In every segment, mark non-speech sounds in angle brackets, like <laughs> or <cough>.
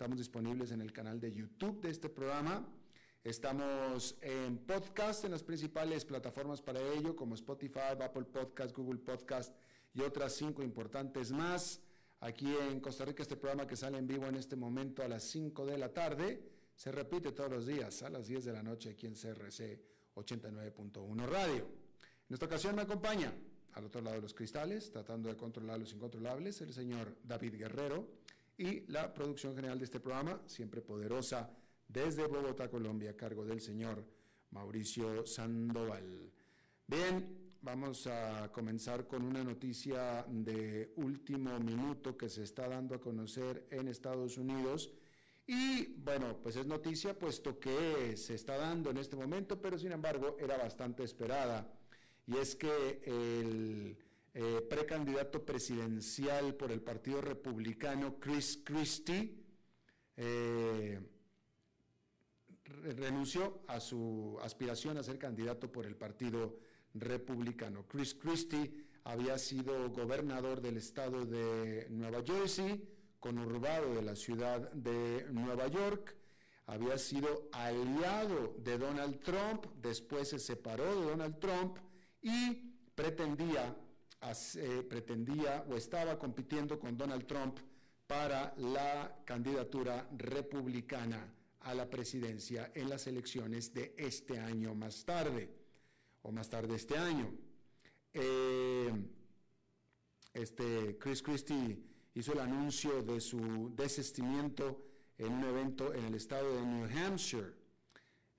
Estamos disponibles en el canal de YouTube de este programa. Estamos en podcast en las principales plataformas para ello, como Spotify, Apple Podcast, Google Podcast y otras cinco importantes más. Aquí en Costa Rica, este programa que sale en vivo en este momento a las 5 de la tarde, se repite todos los días a las 10 de la noche aquí en CRC 89.1 Radio. En esta ocasión me acompaña al otro lado de los cristales, tratando de controlar los incontrolables, el señor David Guerrero y la producción general de este programa, siempre poderosa, desde Bogotá, Colombia, a cargo del señor Mauricio Sandoval. Bien, vamos a comenzar con una noticia de último minuto que se está dando a conocer en Estados Unidos. Y bueno, pues es noticia puesto que se está dando en este momento, pero sin embargo era bastante esperada. Y es que el eh, precandidato presidencial por el Partido Republicano, Chris Christie, eh, renunció a su aspiración a ser candidato por el Partido Republicano. Chris Christie había sido gobernador del estado de Nueva Jersey, conurbado de la ciudad de Nueva York, había sido aliado de Donald Trump, después se separó de Donald Trump y pretendía eh, pretendía o estaba compitiendo con Donald Trump para la candidatura republicana a la presidencia en las elecciones de este año más tarde, o más tarde este año. Eh, este Chris Christie hizo el anuncio de su desistimiento en un evento en el estado de New Hampshire.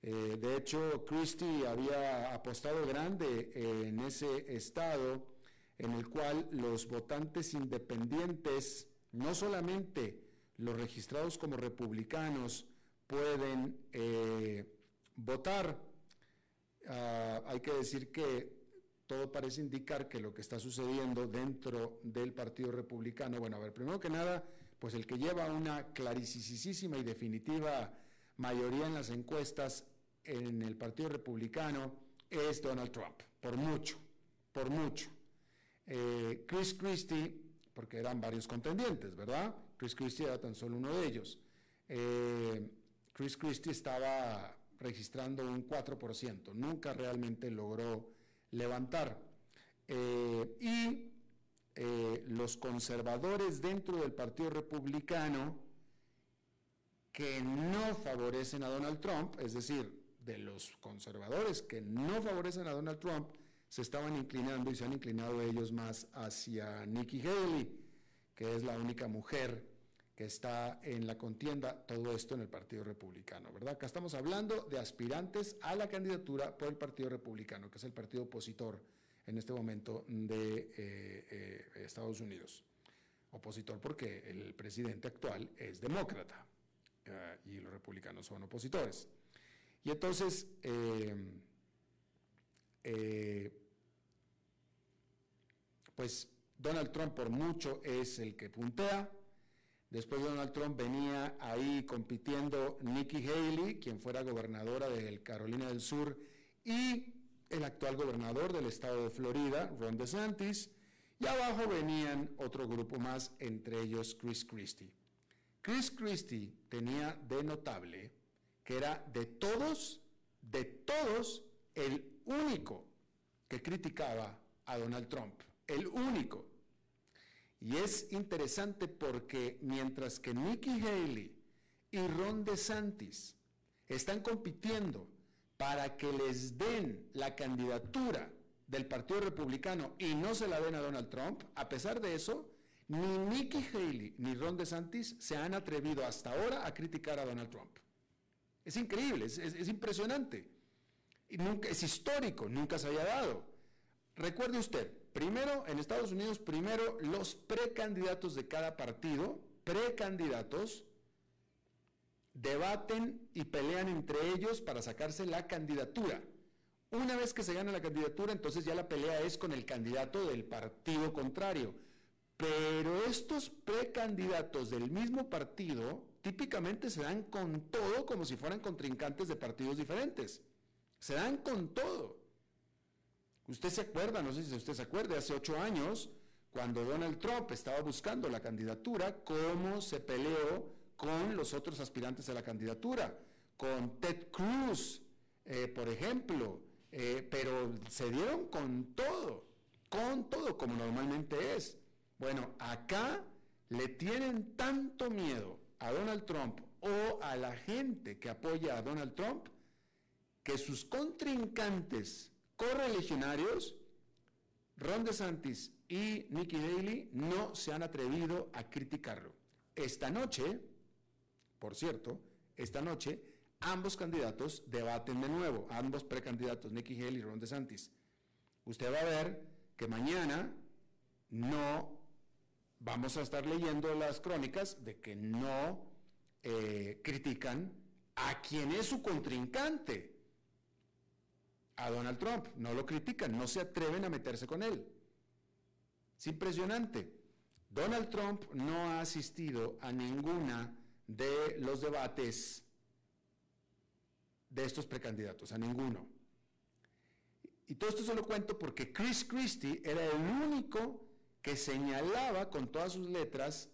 Eh, de hecho, Christie había apostado grande en ese estado en el cual los votantes independientes, no solamente los registrados como republicanos, pueden eh, votar. Ah, hay que decir que todo parece indicar que lo que está sucediendo dentro del Partido Republicano, bueno, a ver, primero que nada, pues el que lleva una claricisísima y definitiva mayoría en las encuestas en el Partido Republicano es Donald Trump, por mucho, por mucho. Eh, Chris Christie, porque eran varios contendientes, ¿verdad? Chris Christie era tan solo uno de ellos. Eh, Chris Christie estaba registrando un 4%, nunca realmente logró levantar. Eh, y los conservadores dentro del Partido Republicano que no favorecen a Donald Trump, es decir, de los conservadores que no favorecen a Donald Trump, se estaban inclinando y se han inclinado ellos más hacia Nikki Haley, que es la única mujer que está en la contienda, todo esto en el Partido Republicano, ¿verdad? Acá estamos hablando de aspirantes a la candidatura por el Partido Republicano, que es el partido opositor en este momento de eh, eh, Estados Unidos. Opositor porque el presidente actual es demócrata eh, y los republicanos son opositores. Y entonces, pues Donald Trump por mucho es el que puntea. Después de Donald Trump venía ahí compitiendo Nikki Haley, quien fuera gobernadora de Carolina del Sur, y el actual gobernador del estado de Florida, Ron DeSantis, y abajo venían otro grupo más, entre ellos Chris Christie. Chris Christie tenía de notable que era de todos, de todos, el único que criticaba a Donald Trump el único. Y es interesante porque mientras que Nikki Haley y Ron DeSantis están compitiendo para que les den la candidatura del Partido Republicano y no se la den a Donald Trump, a pesar de eso, ni Nikki Haley ni Ron DeSantis se han atrevido hasta ahora a criticar a Donald Trump. Es increíble, es, impresionante. Y nunca, es histórico, nunca se había dado. Recuerde usted, primero en Estados Unidos, primero los precandidatos de cada partido, precandidatos, debaten y pelean entre ellos para sacarse la candidatura. Una vez que se gana la candidatura, entonces ya la pelea es con el candidato del partido contrario. Pero estos precandidatos del mismo partido típicamente se dan con todo como si fueran contrincantes de partidos diferentes. Se dan con todo. Usted se acuerda, no sé si usted se acuerda, hace ocho años, cuando Donald Trump estaba buscando la candidatura, cómo se peleó con los otros aspirantes a la candidatura, con Ted Cruz, eh, por ejemplo, eh, pero se dieron con todo, con todo como normalmente es. Bueno, acá le tienen tanto miedo a Donald Trump o a la gente que apoya a Donald Trump que sus contrincantes correligionarios, Ron DeSantis y Nikki Haley, no se han atrevido a criticarlo. Esta noche, por cierto, esta noche, ambos candidatos debaten de nuevo, ambos precandidatos, Nikki Haley y Ron DeSantis. Usted va a ver que mañana no vamos a estar leyendo las crónicas de que no eh, critican a quien es su contrincante a Donald Trump, no lo critican, no se atreven a meterse con él. Es impresionante. Donald Trump no ha asistido a ninguna de los debates de estos precandidatos, a ninguno. Y todo esto se lo cuento porque Chris Christie era el único que señalaba con todas sus letras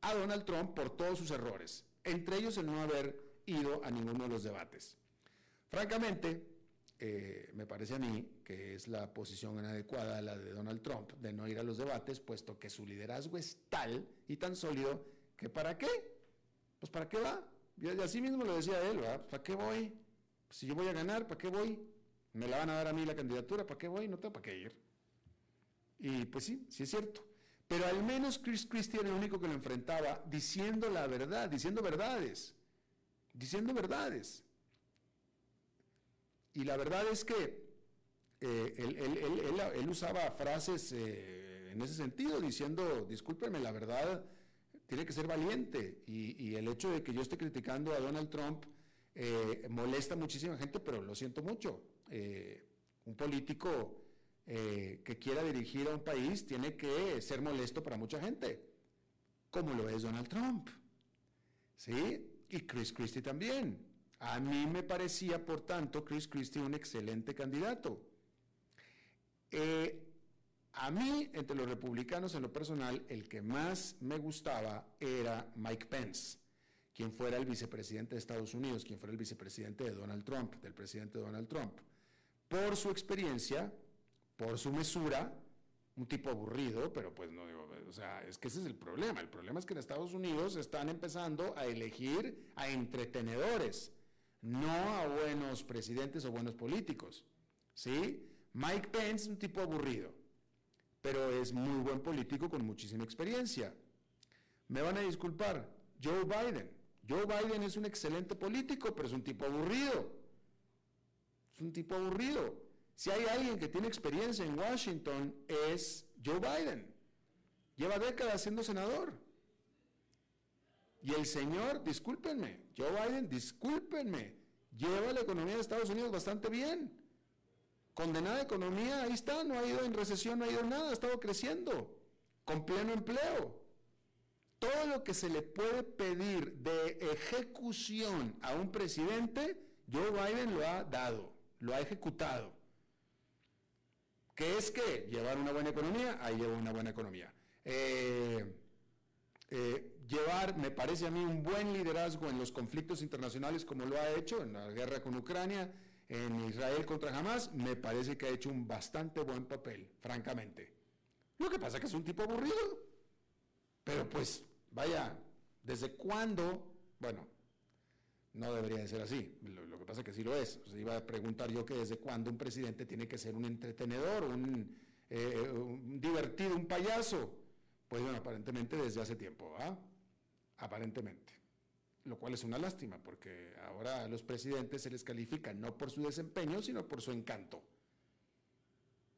a Donald Trump por todos sus errores, entre ellos el no haber ido a ninguno de los debates. Francamente, eh, me parece a mí que es la posición inadecuada la de Donald Trump de no ir a los debates, puesto que su liderazgo es tal y tan sólido que ¿para qué? Pues ¿para qué va? Y así mismo lo decía él, ¿para qué voy? si yo voy a ganar, ¿para qué voy? Me la van a dar a mí la candidatura, ¿para qué voy? No tengo para qué ir. Y pues sí, sí es cierto. Pero al menos Chris Christie era el único que lo enfrentaba diciendo la verdad, diciendo verdades, diciendo verdades. Y la verdad es que eh, él, usaba frases eh, en ese sentido, diciendo, discúlpeme, la verdad tiene que ser valiente. Y, el hecho de que yo esté criticando a Donald Trump eh, molesta muchísima gente, pero lo siento mucho. un político que quiera dirigir a un país tiene que ser molesto para mucha gente, como lo es Donald Trump. ¿Sí? Y Chris Christie también. A mí me parecía, por tanto, Chris Christie un excelente candidato. Eh, a mí, entre los republicanos en lo personal, el que más me gustaba era Mike Pence, quien fuera el vicepresidente de Estados Unidos, quien fuera el vicepresidente de Donald Trump, del presidente Donald Trump. Por su experiencia, por su mesura, un tipo aburrido, pero pues no digo, o sea, es que ese es el problema. El problema es que en Estados Unidos están empezando a elegir a entretenedores no a buenos presidentes o buenos políticos. ¿Sí? Mike Pence es un tipo aburrido, pero es muy buen político con muchísima experiencia. Me van a disculpar, Joe Biden. Joe Biden es un excelente político, pero es un tipo aburrido. Es un tipo aburrido. Si hay alguien que tiene experiencia en Washington es Joe Biden. Lleva décadas siendo senador. Y el señor, discúlpenme, Joe Biden, discúlpenme, lleva la economía de Estados Unidos bastante bien. Condenada economía, ahí está, no ha ido en recesión, no ha ido en nada, ha estado creciendo, con pleno empleo. Todo lo que se le puede pedir de ejecución a un presidente, Joe Biden lo ha dado, lo ha ejecutado. ¿Qué es que? Llevar una buena economía, ahí lleva una buena economía. Eh, eh, llevar, me parece a mí, un buen liderazgo en los conflictos internacionales como lo ha hecho en la guerra con Ucrania, en Israel contra Hamas, me parece que ha hecho un bastante buen papel, francamente. Lo que pasa es que es un tipo aburrido. Pero pues, vaya, ¿desde cuándo? Bueno, No debería de ser así. Lo, que pasa es que sí lo es. iba a preguntar yo que desde cuándo un presidente tiene que ser un entretenedor, un, eh, divertido, un payaso. Pues bueno, aparentemente desde hace tiempo, ¿ah? Aparentemente. Lo cual es una lástima, porque ahora a los presidentes se les califica no por su desempeño, sino por su encanto.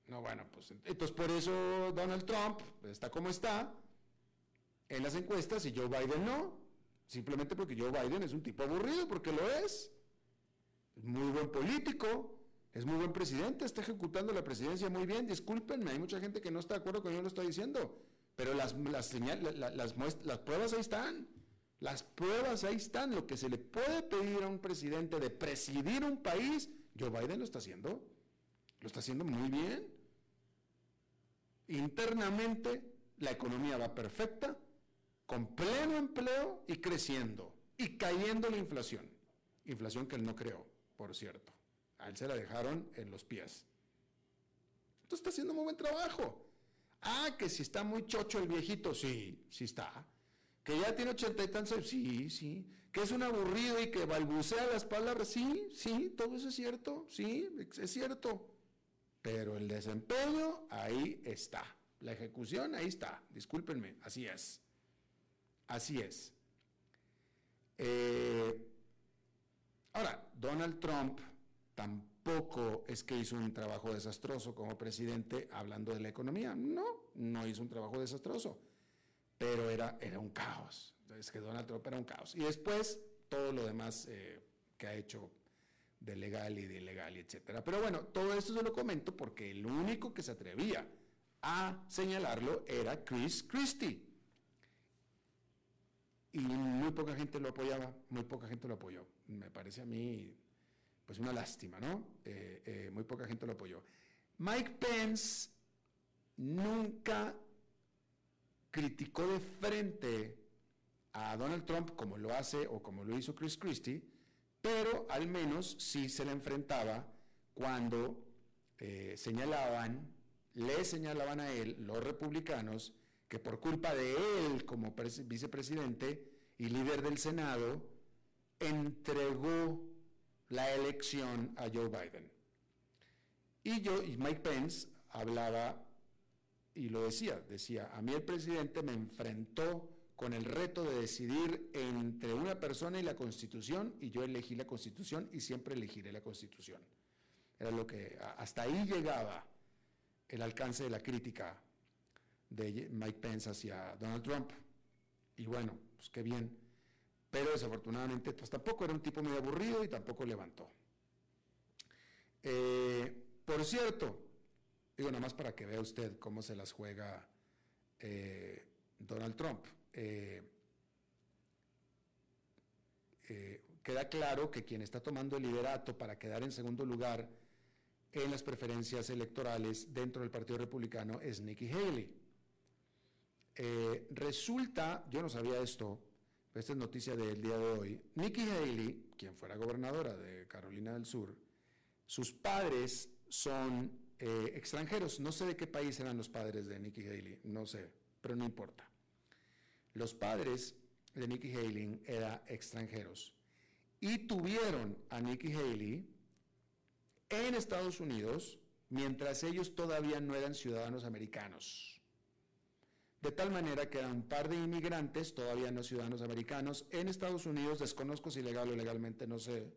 No, bueno, pues entonces por eso Donald Trump está como está en las encuestas y Joe Biden no. Simplemente porque Joe Biden es un tipo aburrido, porque lo es. Es muy buen político, es muy buen presidente, está ejecutando la presidencia muy bien. Discúlpenme, hay mucha gente que no está de acuerdo con lo que yo lo estoy diciendo, pero las, las, las, las pruebas ahí están. Las pruebas ahí están. Lo que se le puede pedir a un presidente de presidir un país, Joe Biden lo está haciendo. Lo está haciendo muy bien. Internamente, la economía va perfecta, con pleno empleo y creciendo, y cayendo la inflación. Inflación que él no creó, por cierto. A él se la dejaron en los pies. Entonces está haciendo muy buen trabajo. Ah, que si está muy chocho el viejito, sí, sí está. Que ya tiene ochenta y tantos, sí, sí. Que es un aburrido y que balbucea las palabras, sí, sí, todo eso es cierto, sí, es cierto. Pero el desempeño, ahí está. La ejecución, ahí está. Discúlpenme, así es. Así es. Eh, ahora, Donald Trump tampoco es que hizo un trabajo desastroso como presidente hablando de la economía. No, no hizo un trabajo desastroso pero era, era un caos. Entonces, que Donald Trump era un caos. Y después, todo lo demás eh, que ha hecho de legal y de ilegal, etcétera. Pero bueno, todo esto se lo comento porque el único que se atrevía a señalarlo era Chris Christie. Y muy poca gente lo apoyaba, muy poca gente lo apoyó. Me parece a mí, pues una lástima, ¿no? Eh, eh, muy poca gente lo apoyó. Mike Pence nunca criticó de frente a Donald Trump como lo hace o como lo hizo Chris Christie, pero al menos sí se le enfrentaba cuando eh, señalaban, le señalaban a él los republicanos que por culpa de él como vicepresidente y líder del Senado, entregó la elección a Joe Biden. Y, yo, y Mike Pence hablaba y lo decía, decía, a mí el presidente me enfrentó con el reto de decidir entre una persona y la constitución y yo elegí la constitución y siempre elegiré la constitución. Era lo que, hasta ahí llegaba el alcance de la crítica de Mike Pence hacia Donald Trump. Y bueno, pues qué bien. Pero desafortunadamente, pues tampoco era un tipo muy aburrido y tampoco levantó. Eh, por cierto, Digo, nada más para que vea usted cómo se las juega eh, Donald Trump. Eh, queda claro que quien está tomando el liderato para quedar en segundo lugar en las preferencias electorales dentro del Partido Republicano es Nikki Haley. resulta, yo no sabía esto, esta es noticia del día de hoy, Nikki Haley, quien fuera gobernadora de Carolina del Sur, sus padres son eh, extranjeros. No sé de qué país eran los padres de Nikki Haley, no sé, pero no importa. Los padres de Nikki Haley eran extranjeros y tuvieron a Nikki Haley en Estados Unidos mientras ellos todavía no eran ciudadanos americanos. De tal manera que eran un par de inmigrantes, todavía no ciudadanos americanos, en Estados Unidos, desconozco si legal o legalmente, no sé,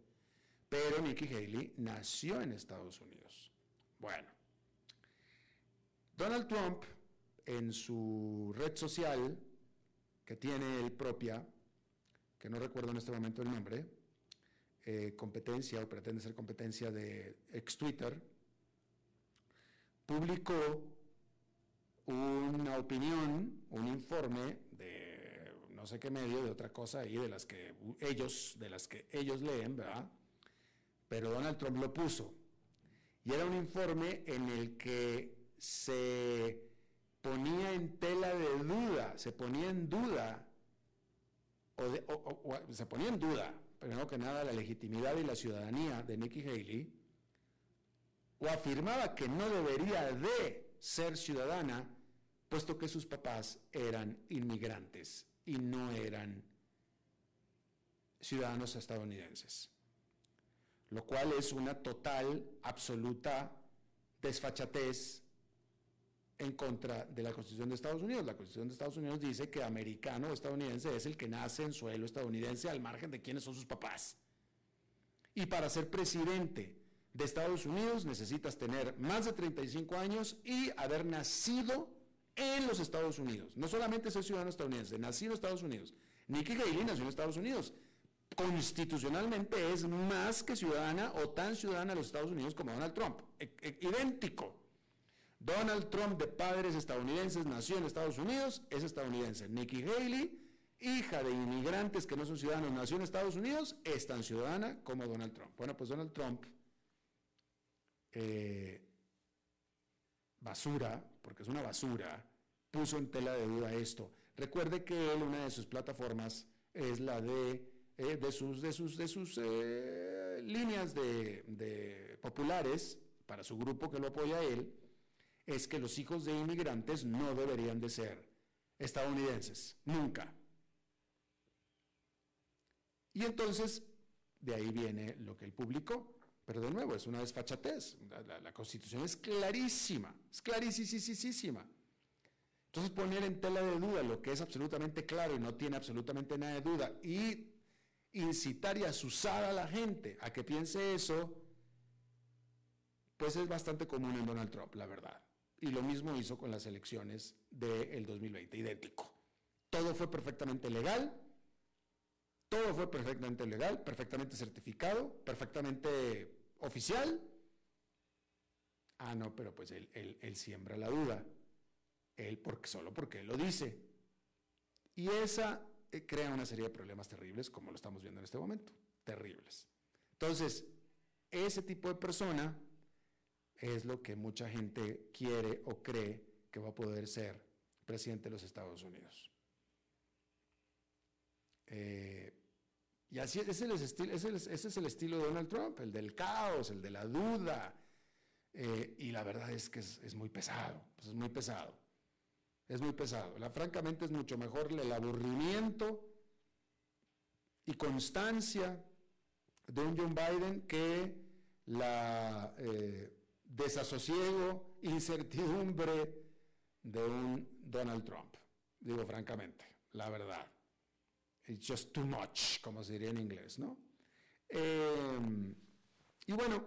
pero Nikki Haley nació en Estados Unidos. Bueno, Donald Trump, en su red social, que tiene él propia, que no recuerdo en este momento el nombre, eh, competencia o pretende ser competencia de ex Twitter, publicó una opinión, un informe de no sé qué medio, de otra cosa ahí, de las que ellos, de las que ellos leen, ¿verdad? Pero Donald Trump lo puso. Y era un informe en el que se ponía en tela de duda, se ponía en duda, o, se ponía en duda, primero que nada, la legitimidad y la ciudadanía de Nikki Haley, o afirmaba que no debería de ser ciudadana, puesto que sus papás eran inmigrantes y no eran ciudadanos estadounidenses, lo cual es una total, absoluta desfachatez en contra de la Constitución de Estados Unidos. La Constitución de Estados Unidos dice que americano o estadounidense es el que nace en suelo estadounidense al margen de quiénes son sus papás. Y para ser presidente de Estados Unidos necesitas tener más de 35 años y haber nacido en los Estados Unidos. No solamente ser ciudadano estadounidense, nacido en Estados Unidos. Nikki Haley nació en Estados Unidos. Constitucionalmente es más que ciudadana o tan ciudadana de los Estados Unidos como Donald Trump. E, e, idéntico. Donald Trump, de padres estadounidenses, nació en Estados Unidos, es estadounidense. Nikki Haley, hija de inmigrantes que no son ciudadanos, nació en Estados Unidos, es tan ciudadana como Donald Trump. Bueno, pues Donald Trump, eh, basura, porque es una basura, puso en tela de duda esto. Recuerde que él, una de sus plataformas es la de, eh, sus, de sus, de sus eh, líneas de populares para su grupo que lo apoya a él es que los hijos de inmigrantes no deberían de ser estadounidenses, nunca. Y entonces, de ahí viene lo que él publicó. Pero de nuevo, es una desfachatez. La, constitución es clarísima, es clarísima. Entonces poner en tela de duda lo que es absolutamente claro y no tiene absolutamente nada de duda y incitar y asusar a la gente a que piense eso, pues es bastante común en Donald Trump, la verdad. Y lo mismo hizo con las elecciones del 2020, idéntico. Todo fue perfectamente legal, todo fue perfectamente legal, perfectamente certificado, perfectamente oficial. Ah, no, pero pues él, él, siembra la duda. Él porque, solo porque él lo dice. Y esa eh, crea una serie de problemas terribles, como lo estamos viendo en este momento. Terribles. Entonces, ese tipo de persona es lo que mucha gente quiere o cree que va a poder ser presidente de los Estados Unidos. Eh, y así ese es, el ese, es, el estilo de Donald Trump, el del caos, el de la duda. Eh, y la verdad es que es, muy pesado, pues es muy pesado. Es muy pesado. La, francamente es mucho mejor el aburrimiento y constancia de un John Biden que la eh, desasosiego, incertidumbre de un Donald Trump. Digo francamente, la verdad. It's just too much, como se diría en inglés, ¿no? Em, y bueno,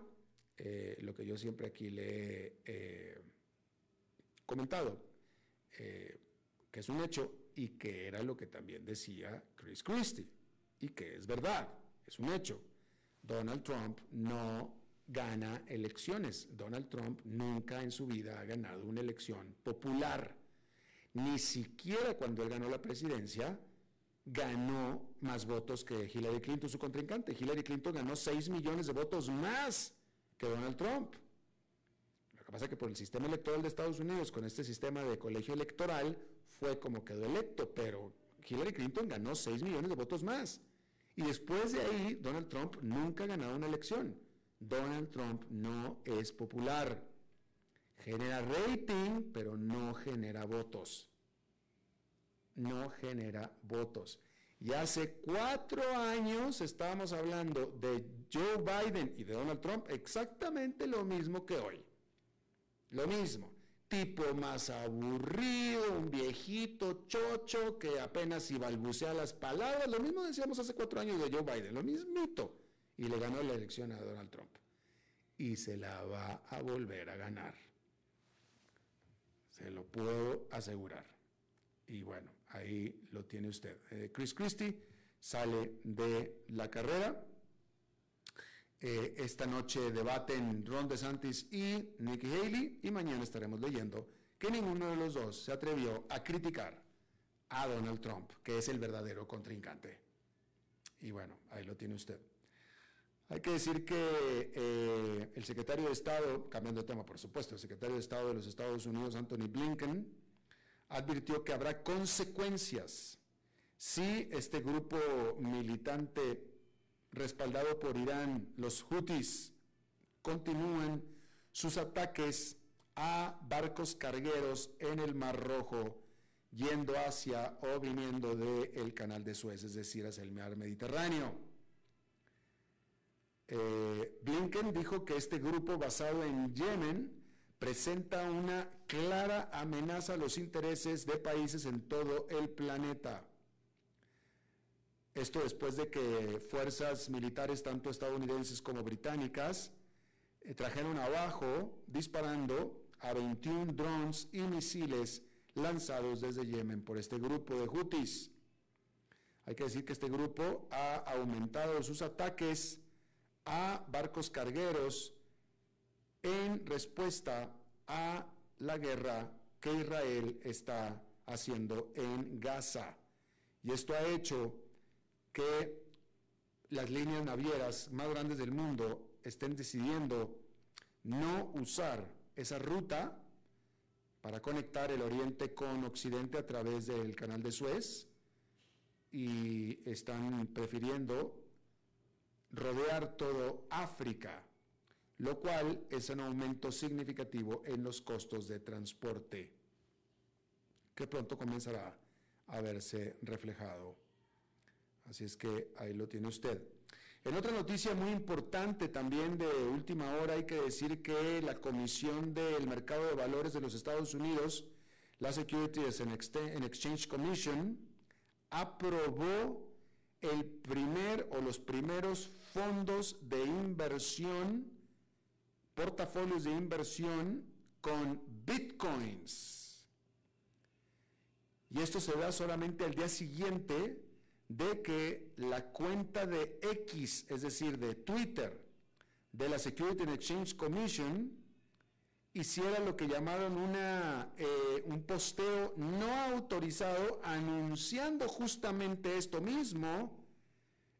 eh, lo que yo siempre aquí le he eh, comentado, eh, que es un hecho y que era lo que también decía Chris Christie, y que es verdad, es un hecho. Donald Trump no gana elecciones. Donald Trump nunca en su vida ha ganado una elección popular. Ni siquiera cuando él ganó la presidencia ganó más votos que Hillary Clinton, su contrincante. Hillary Clinton ganó 6 millones de votos más que Donald Trump. Lo que pasa es que por el sistema electoral de Estados Unidos, con este sistema de colegio electoral, fue como quedó electo, pero Hillary Clinton ganó 6 millones de votos más. Y después de ahí, Donald Trump nunca ha ganado una elección. Donald Trump no es popular. Genera rating, pero no genera votos. No genera votos. Y hace cuatro años estábamos hablando de Joe Biden y de Donald Trump exactamente lo mismo que hoy. Lo mismo. Tipo más aburrido, un viejito chocho que apenas si balbucea las palabras. Lo mismo decíamos hace cuatro años de Joe Biden, lo mismito y le ganó la elección a Donald Trump. Y se la va a volver a ganar. Se lo puedo asegurar. Y bueno, ahí lo tiene usted. Eh, Chris Christie sale de la carrera. Eh, esta noche debaten Ron DeSantis y Nikki Haley y mañana estaremos leyendo que ninguno de los dos se atrevió a criticar a Donald Trump, que es el verdadero contrincante. Y bueno, ahí lo tiene usted. Hay que decir que eh, el secretario de Estado, cambiando de tema por supuesto, el secretario de Estado de los Estados Unidos, Anthony Blinken, advirtió que habrá consecuencias si este grupo militante respaldado por Irán, los Houthis, continúan sus ataques a barcos cargueros en el Mar Rojo, yendo hacia o viniendo del canal de Suez, es decir, hacia el mar Mediterráneo. Eh, Blinken dijo que este grupo basado en Yemen presenta una clara amenaza a los intereses de países en todo el planeta. Esto después de que fuerzas militares, tanto estadounidenses como británicas, eh, trajeron abajo, disparando a 21 drones y misiles lanzados desde Yemen por este grupo de Houthis. Hay que decir que este grupo ha aumentado sus ataques a barcos cargueros en respuesta a la guerra que Israel está haciendo en Gaza. Y esto ha hecho que las líneas navieras más grandes del mundo estén decidiendo no usar esa ruta para conectar el oriente con occidente a través del canal de Suez y están prefiriendo rodear todo África, lo cual es un aumento significativo en los costos de transporte, que pronto comenzará a verse reflejado. Así es que ahí lo tiene usted. En otra noticia muy importante también de última hora hay que decir que la Comisión del Mercado de Valores de los Estados Unidos, la Securities and Exchange Commission, aprobó el primer o los primeros fondos de inversión, portafolios de inversión con bitcoins. Y esto se da solamente al día siguiente de que la cuenta de X, es decir, de Twitter, de la Security and Exchange Commission, hiciera lo que llamaron una, eh, un posteo no autorizado anunciando justamente esto mismo,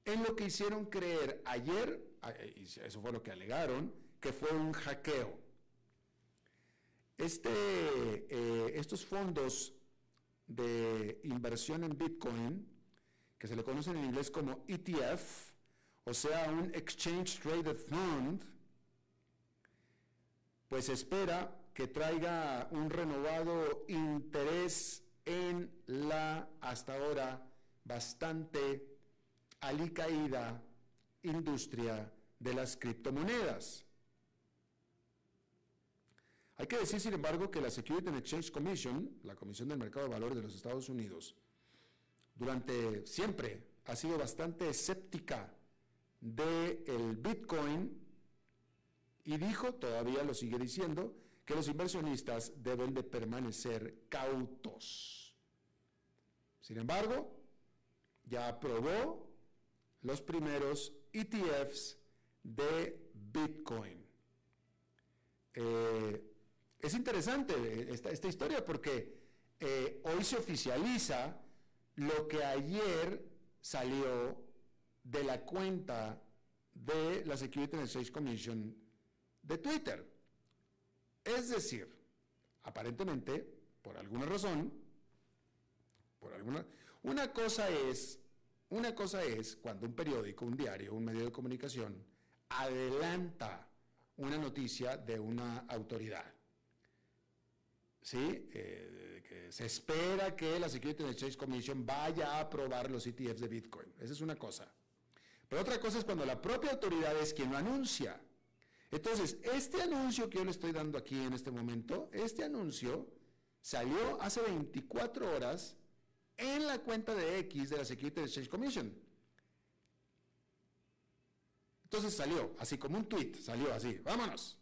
en lo que hicieron creer ayer, y eso fue lo que alegaron, que fue un hackeo. Este, eh, estos fondos de inversión en Bitcoin, que se le conocen en inglés como ETF, o sea, un Exchange Traded Fund, pues espera que traiga un renovado interés en la hasta ahora bastante alicaída industria de las criptomonedas. Hay que decir, sin embargo, que la Security and Exchange Commission, la Comisión del Mercado de Valores de los Estados Unidos, durante siempre ha sido bastante escéptica del el Bitcoin y dijo, todavía lo sigue diciendo, que los inversionistas deben de permanecer cautos. Sin embargo, ya aprobó los primeros ETFs de Bitcoin. Eh, es interesante esta, historia porque eh, hoy se oficializa lo que ayer salió de la cuenta de la Security and Exchange Commission de Twitter. Es decir, aparentemente, por alguna razón, por alguna, una cosa es una cosa es cuando un periódico, un diario, un medio de comunicación adelanta una noticia de una autoridad. ¿Sí? Eh, se espera que la Security and Exchange Commission vaya a aprobar los ETFs de Bitcoin. Esa es una cosa. Pero otra cosa es cuando la propia autoridad es quien lo anuncia. Entonces, este anuncio que yo le estoy dando aquí en este momento, este anuncio salió hace 24 horas en la cuenta de X de la Security Exchange Commission. Entonces salió, así como un tweet, salió así, vámonos.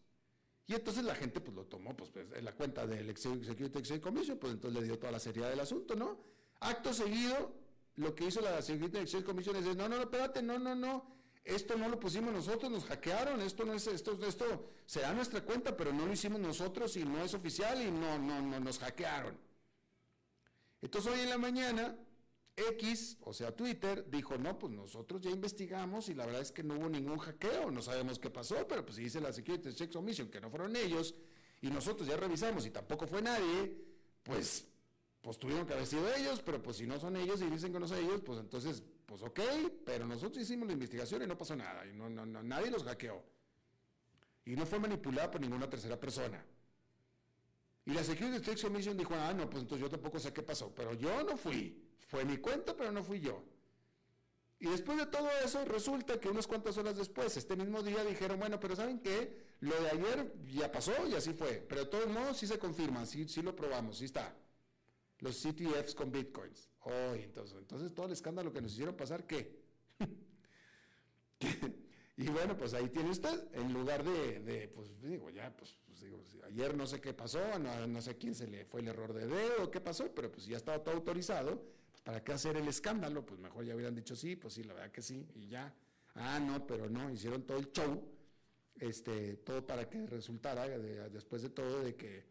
Y entonces la gente pues lo tomó pues, pues en la cuenta del Security Exchange Commission, pues entonces le dio toda la seriedad del asunto, ¿no? Acto seguido, lo que hizo la Security Exchange Commission es decir, no, no, no, espérate, no, no, no, esto no lo pusimos nosotros, nos hackearon, esto no es, esto, esto será nuestra cuenta, pero no lo hicimos nosotros y no es oficial y no, no, no, nos hackearon. Entonces hoy en la mañana, X, o sea Twitter, dijo, no, pues nosotros ya investigamos y la verdad es que no hubo ningún hackeo, no sabemos qué pasó, pero pues si dice la Security Check Commission que no fueron ellos y nosotros ya revisamos y tampoco fue nadie, pues, pues tuvieron que haber sido ellos, pero pues si no son ellos y dicen que no son ellos, pues entonces, pues ok, pero nosotros hicimos la investigación y no pasó nada, y no, no, no nadie los hackeó. Y no fue manipulado por ninguna tercera persona. Y la Security Exchange Commission dijo, ah, no, pues entonces yo tampoco sé qué pasó, pero yo no fui. Fue mi cuenta, pero no fui yo. Y después de todo eso, resulta que unas cuantas horas después, este mismo día, dijeron, bueno, pero ¿saben qué? Lo de ayer ya pasó y así fue. Pero de todos modos sí se confirma, sí, sí lo probamos, sí está. Los CTFs con bitcoins. Oh, entonces, entonces todo el escándalo que nos hicieron pasar, ¿qué? <laughs> y bueno, pues ahí tiene usted, en lugar de, pues digo, ya, pues, pues ayer no sé qué pasó, no, no sé quién se le fue el error de dedo, qué pasó, pero pues ya estaba todo autorizado ¿Para qué hacer el escándalo? Pues mejor ya hubieran dicho sí, pues sí, la verdad que sí, y ya. Ah, no, pero no, hicieron todo el show, este, todo para que resultara, después de todo, de que,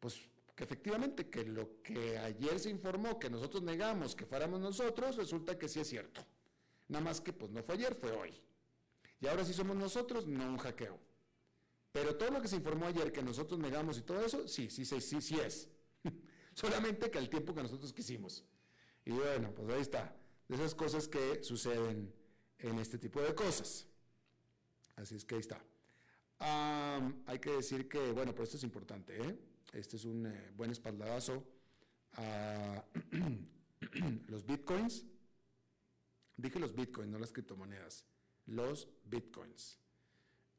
pues, que efectivamente, que lo que ayer se informó, que nosotros negamos que fuéramos nosotros, resulta que sí es cierto. Nada más que, pues, no fue ayer, fue hoy. Y ahora sí somos nosotros, no un hackeo. Pero todo lo que se informó ayer, que nosotros negamos y todo eso, sí, sí, sí, sí, sí es. <laughs> Solamente que al tiempo que nosotros quisimos. Y bueno, pues ahí está, de esas cosas que suceden en este tipo de cosas. Así es que ahí está. hay que decir que, bueno, pero esto es importante, ¿eh? Este es un eh, buen espaldarazo a <clears throat> los bitcoins. Dije los bitcoins, no las criptomonedas. Los bitcoins.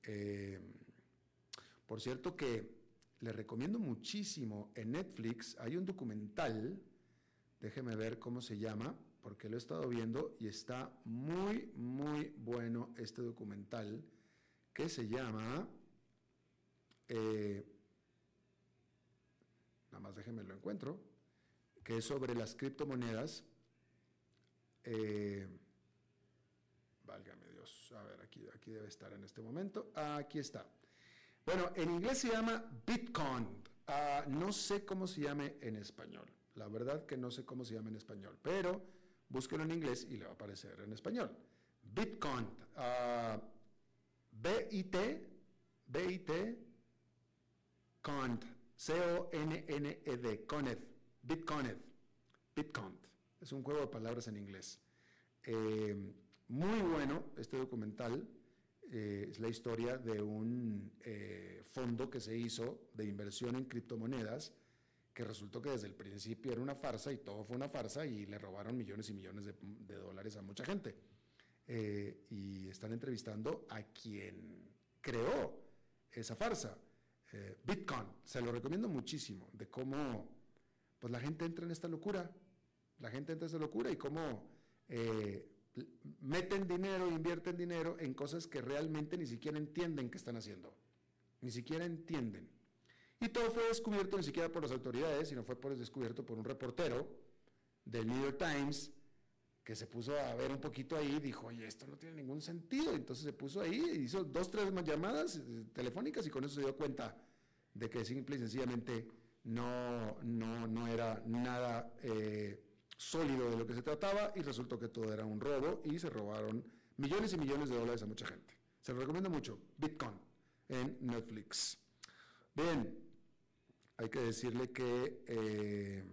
Eh, por cierto que les recomiendo muchísimo en Netflix, hay un documental Déjeme ver cómo se llama, porque lo he estado viendo y está muy, muy bueno este documental que se llama... Eh, nada más déjeme lo encuentro, que es sobre las criptomonedas. Eh, válgame Dios, a ver, aquí, aquí debe estar en este momento. Aquí está. Bueno, en inglés se llama Bitcoin. Ah, no sé cómo se llame en español. La verdad que no sé cómo se llama en español, pero búsquelo en inglés y le va a aparecer en español. Bitcoin, uh, B-I-T, B-I-T, Cont, C-O-N-N-E-D, Coned, Bitcoin, Bitcoin. Es un juego de palabras en inglés. Eh, muy bueno este documental. Eh, es la historia de un eh, fondo que se hizo de inversión en criptomonedas que resultó que desde el principio era una farsa y todo fue una farsa y le robaron millones y millones de, dólares a mucha gente. Eh, y están entrevistando a quien creó esa farsa, eh, Bitcoin. Se lo recomiendo muchísimo, de cómo pues la gente entra en esta locura, la gente entra en esta locura y cómo eh, meten dinero, invierten dinero en cosas que realmente ni siquiera entienden que están haciendo, ni siquiera entienden. Y todo fue descubierto ni siquiera por las autoridades, sino fue por, descubierto por un reportero del New York Times que se puso a ver un poquito ahí y dijo, oye, esto no tiene ningún sentido. Entonces se puso ahí, hizo dos, tres llamadas eh, telefónicas y con eso se dio cuenta de que simple y sencillamente no, no, era nada eh, sólido de lo que se trataba y resultó que todo era un robo y se robaron millones y millones de dólares a mucha gente. Se lo recomiendo mucho, Bitcoin en Netflix. Bien, hay que decirle que eh,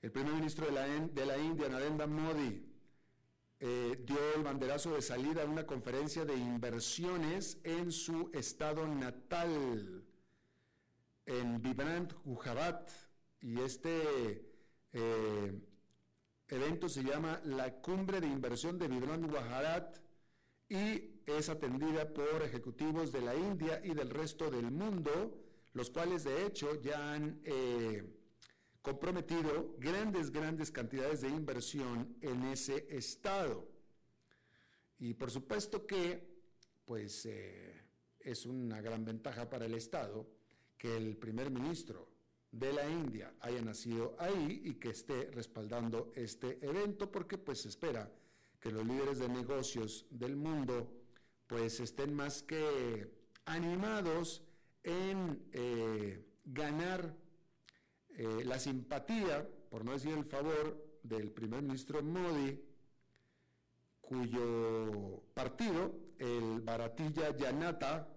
el primer ministro de la, de la India, Narendra Modi, eh, dio el banderazo de salida a una conferencia de inversiones en su estado natal, en Vibrant, Gujarat, y este eh, evento se llama la Cumbre de Inversión de Vibrant, Gujarat, y es atendida por ejecutivos de la India y del resto del mundo, los cuales de hecho ya han eh, comprometido grandes, grandes cantidades de inversión en ese estado. Y por supuesto que, pues, eh, es una gran ventaja para el Estado que el primer ministro de la India haya nacido ahí y que esté respaldando este evento, porque pues se espera que los líderes de negocios del mundo pues estén más que animados en eh, ganar eh, la simpatía, por no decir el favor, del primer ministro Modi, cuyo partido, el Baratilla Yanata,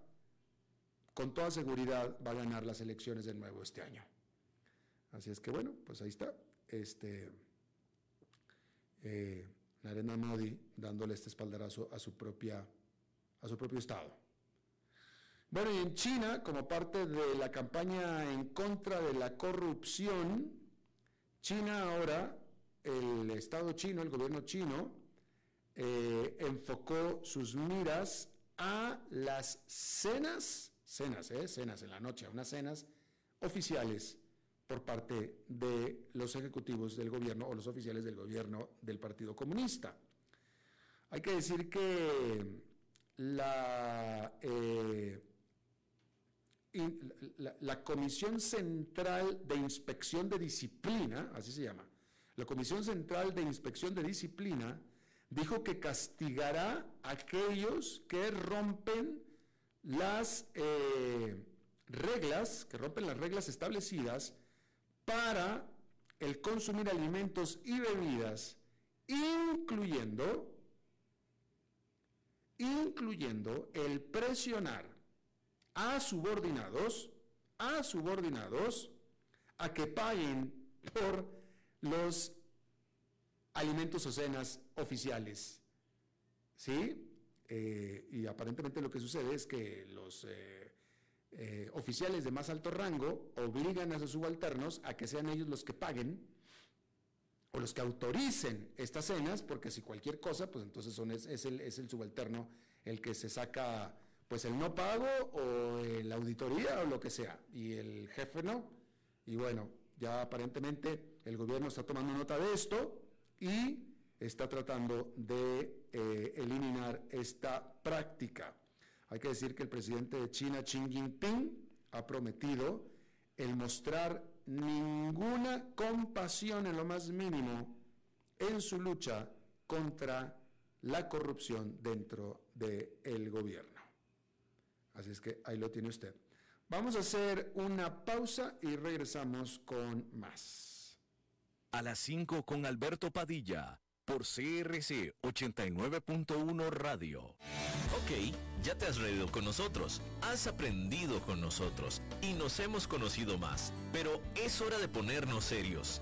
con toda seguridad va a ganar las elecciones de nuevo este año. Así es que bueno, pues ahí está. Este, eh, Narendra Modi dándole este espaldarazo a su propia a su propio Estado. Bueno, y en China, como parte de la campaña en contra de la corrupción, China ahora, el Estado chino, el gobierno chino, eh, enfocó sus miras a las cenas, cenas, eh, cenas en la noche, unas cenas oficiales por parte de los ejecutivos del gobierno o los oficiales del gobierno del Partido Comunista. Hay que decir que la, eh, la, Comisión Central de Inspección de Disciplina, así se llama, la Comisión Central de Inspección de Disciplina dijo que castigará a aquellos que rompen las eh, reglas, que rompen las reglas establecidas para el consumir alimentos y bebidas, incluyendo, incluyendo el presionar a subordinados, a subordinados, a que paguen por los alimentos o cenas oficiales. ¿Sí? Eh, y aparentemente lo que sucede es que los eh, eh, oficiales de más alto rango obligan a sus subalternos a que sean ellos los que paguen o los que autoricen estas cenas, porque si cualquier cosa, pues entonces son, es, el, es el subalterno el que se saca pues el no pago o la auditoría o lo que sea, y el jefe no. Y bueno, ya aparentemente el gobierno está tomando nota de esto y está tratando de eh, eliminar esta práctica. Hay que decir que el presidente de China, Xi Jinping, ha prometido el mostrar ninguna compasión en lo más mínimo en su lucha contra la corrupción dentro del gobierno. Así es que ahí lo tiene usted. Vamos a hacer una pausa y regresamos con más. A las 5 con Alberto Padilla por CRC 89.1 Radio. Ok, ya te has reído con nosotros, has aprendido con nosotros y nos hemos conocido más, pero es hora de ponernos serios.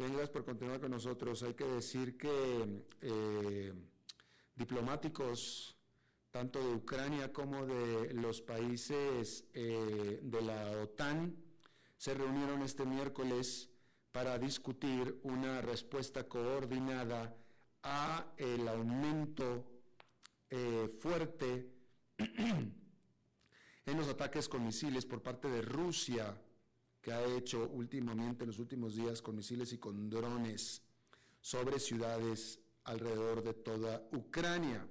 Bien, gracias por continuar con nosotros. Hay que decir que eh, diplomáticos tanto de Ucrania como de los países eh, de la OTAN se reunieron este miércoles para discutir una respuesta coordinada a el aumento eh, fuerte <clears throat> en los ataques con misiles por parte de Rusia que ha hecho últimamente en los últimos días con misiles y con drones sobre ciudades alrededor de toda Ucrania.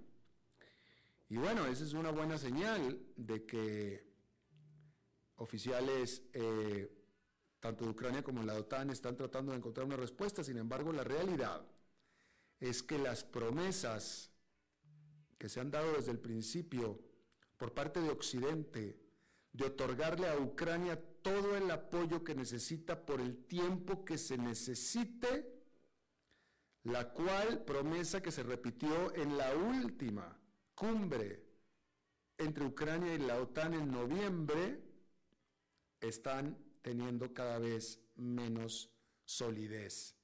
Y bueno, esa es una buena señal de que oficiales eh, tanto de Ucrania como la OTAN están tratando de encontrar una respuesta. Sin embargo, la realidad es que las promesas que se han dado desde el principio por parte de Occidente de otorgarle a Ucrania todo el apoyo que necesita por el tiempo que se necesite, la cual promesa que se repitió en la última cumbre entre Ucrania y la OTAN en noviembre, están teniendo cada vez menos solidez.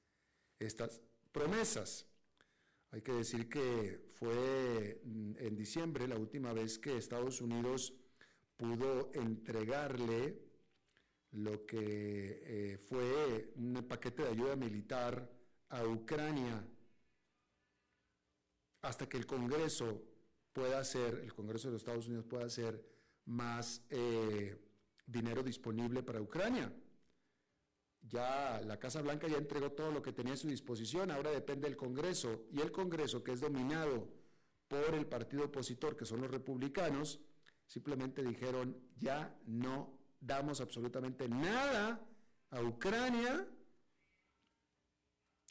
Estas promesas. Hay que decir que fue en diciembre la última vez que Estados Unidos pudo entregarle lo que eh, fue un paquete de ayuda militar a Ucrania hasta que el Congreso pueda hacer, el Congreso de los Estados Unidos pueda hacer más eh, dinero disponible para Ucrania. Ya la Casa Blanca ya entregó todo lo que tenía a su disposición, ahora depende del Congreso, y el Congreso, que es dominado por el partido opositor, que son los republicanos, simplemente dijeron, ya no damos absolutamente nada a Ucrania,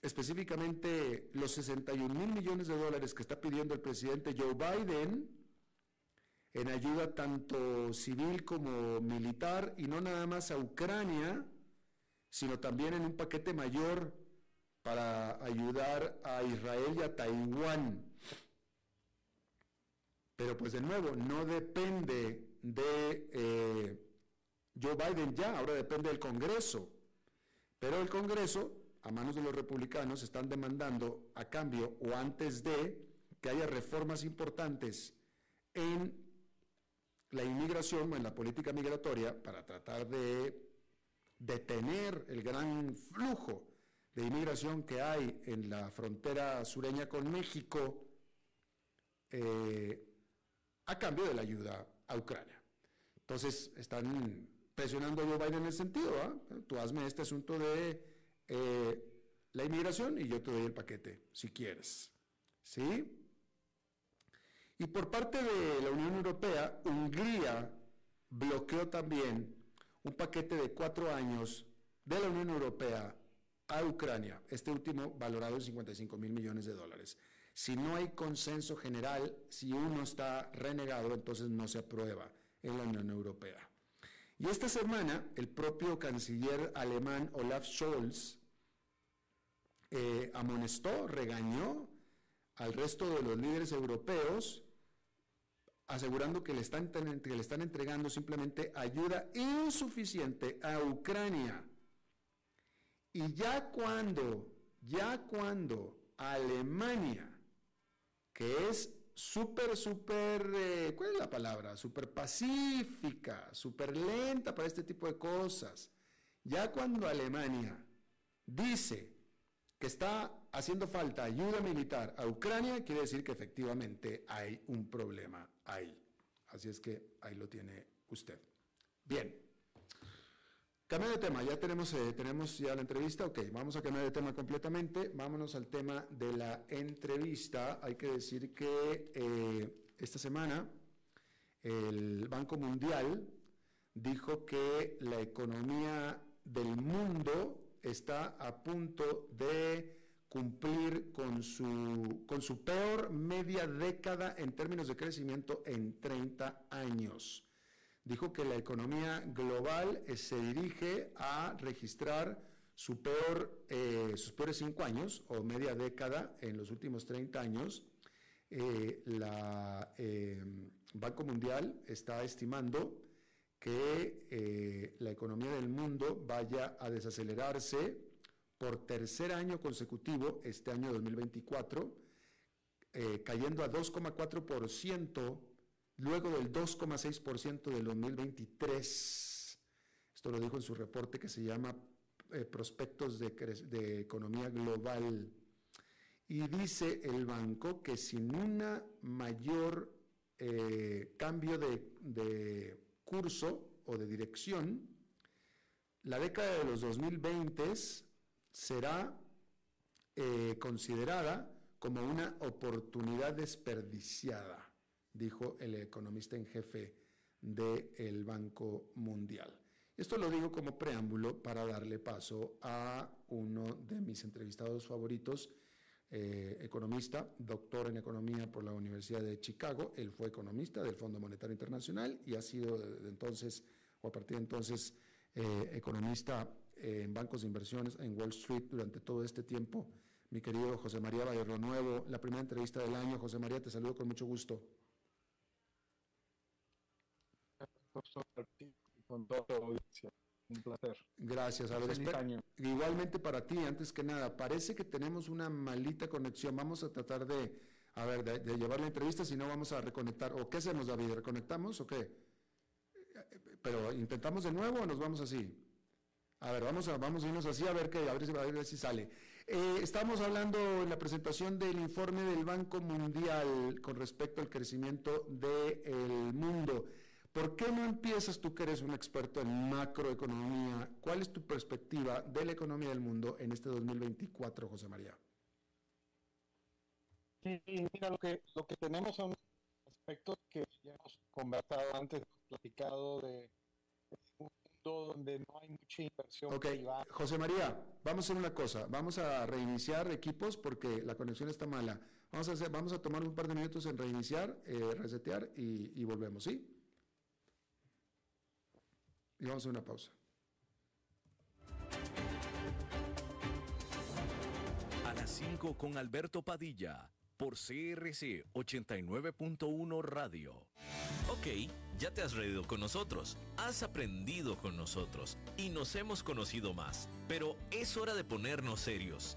específicamente los 61 mil millones de dólares que está pidiendo el presidente Joe Biden en ayuda tanto civil como militar, y no nada más a Ucrania, sino también en un paquete mayor para ayudar a Israel y a Taiwán. Pero pues de nuevo, no depende de eh, Joe Biden ya, ahora depende del Congreso. Pero el Congreso, a manos de los republicanos, están demandando a cambio o antes de que haya reformas importantes en la inmigración o en la política migratoria para tratar de detener el gran flujo de inmigración que hay en la frontera sureña con México eh, a cambio de la ayuda a Ucrania. Entonces están presionando a Joe Biden en el sentido, ¿ah? tú hazme este asunto de eh, la inmigración y yo te doy el paquete, si quieres. ¿Sí? Y por parte de la Unión Europea, Hungría bloqueó también un paquete de cuatro años de la Unión Europea a Ucrania, este último valorado en 55 mil millones de dólares. Si no hay consenso general, si uno está renegado, entonces no se aprueba en la Unión Europea. Y esta semana, el propio canciller alemán Olaf Scholz eh, amonestó, regañó al resto de los líderes europeos, asegurando que le, están, que le están entregando simplemente ayuda insuficiente a Ucrania. Y ya cuando, ya cuando Alemania, que es súper, súper, eh, ¿cuál es la palabra? Súper pacífica, súper lenta para este tipo de cosas. Ya cuando Alemania dice que está haciendo falta ayuda militar a Ucrania, quiere decir que efectivamente hay un problema ahí. Así es que ahí lo tiene usted. Bien. Cambio de tema, ya tenemos, eh, tenemos ya la entrevista, ok, vamos a cambiar de tema completamente, vámonos al tema de la entrevista. Hay que decir que eh, esta semana el Banco Mundial dijo que la economía del mundo está a punto de cumplir con su, con su peor media década en términos de crecimiento en 30 años dijo que la economía global eh, se dirige a registrar su peor, eh, sus peores cinco años o media década en los últimos 30 años. Eh, la Banco Mundial está estimando que la economía del mundo vaya a desacelerarse por tercer año consecutivo este año 2024, cayendo a 2,4% luego del 2,6% del 2023. Esto lo dijo en su reporte que se llama eh, Prospectos de, Economía Global. Y dice el banco que sin una mayor eh, cambio de, curso o de dirección, la década de los 2020 será eh, considerada como una oportunidad desperdiciada dijo el economista en jefe del Banco Mundial. Esto lo digo como preámbulo para darle paso a uno de mis entrevistados favoritos, eh, economista, doctor en economía por la Universidad de Chicago. Él fue economista del Fondo Monetario Internacional y ha sido desde entonces, o a partir de entonces, eh, economista en bancos de inversiones en Wall Street durante todo este tiempo. Mi querido José María Vallejo Nuevo, la primera entrevista del año. José María, te saludo con mucho gusto con toda la audiencia. Un placer. Gracias, a ver, Igualmente para ti, antes que nada, parece que tenemos una malita conexión. Vamos a tratar de, a ver, de, llevar la entrevista, si no vamos a reconectar. ¿O qué hacemos, David? ¿Reconectamos o qué? Pero intentamos de nuevo o nos vamos así. A ver, vamos a, vamos a irnos así a ver qué, a ver, a ver si sale. Eh, estamos hablando en la presentación del informe del Banco Mundial con respecto al crecimiento del mundo. ¿Por qué no empiezas tú que eres un experto en macroeconomía? ¿Cuál es tu perspectiva de la economía del mundo en este 2024, José María? Sí, mira, lo que, lo que tenemos son aspectos que ya hemos conversado antes, platicado de un mundo donde no hay mucha inversión Ok, José María, vamos a hacer una cosa, vamos a reiniciar equipos porque la conexión está mala. Vamos a, hacer, vamos a tomar un par de minutos en reiniciar, eh, resetear y, y volvemos, ¿sí? Y vamos a una pausa. A las 5 con Alberto Padilla por CRC 89.1 Radio. Ok, ya te has reído con nosotros, has aprendido con nosotros y nos hemos conocido más, pero es hora de ponernos serios.